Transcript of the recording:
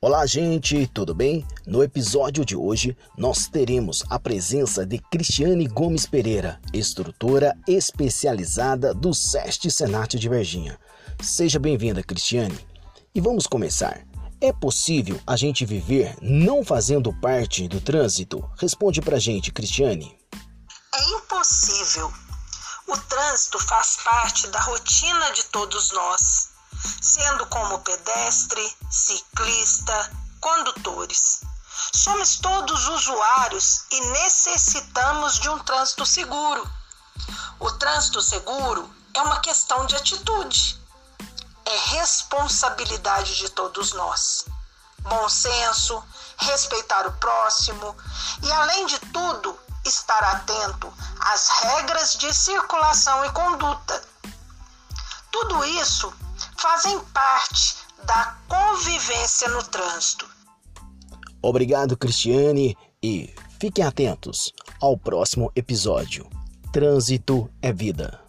Olá, gente, tudo bem? No episódio de hoje, nós teremos a presença de Cristiane Gomes Pereira, instrutora especializada do SEST Senat de Virgínia. Seja bem-vinda, Cristiane. E vamos começar. É possível a gente viver não fazendo parte do trânsito? Responde pra gente, Cristiane. É impossível. O trânsito faz parte da rotina de todos nós sendo como pedestre, ciclista, condutores. Somos todos usuários e necessitamos de um trânsito seguro. O trânsito seguro é uma questão de atitude, é responsabilidade de todos nós. Bom senso, respeitar o próximo e, além de tudo, estar atento às regras de circulação e conduta. Tudo isso fazem parte da convivência no trânsito. Obrigado, Cristiane, e fiquem atentos ao próximo episódio. Trânsito é vida.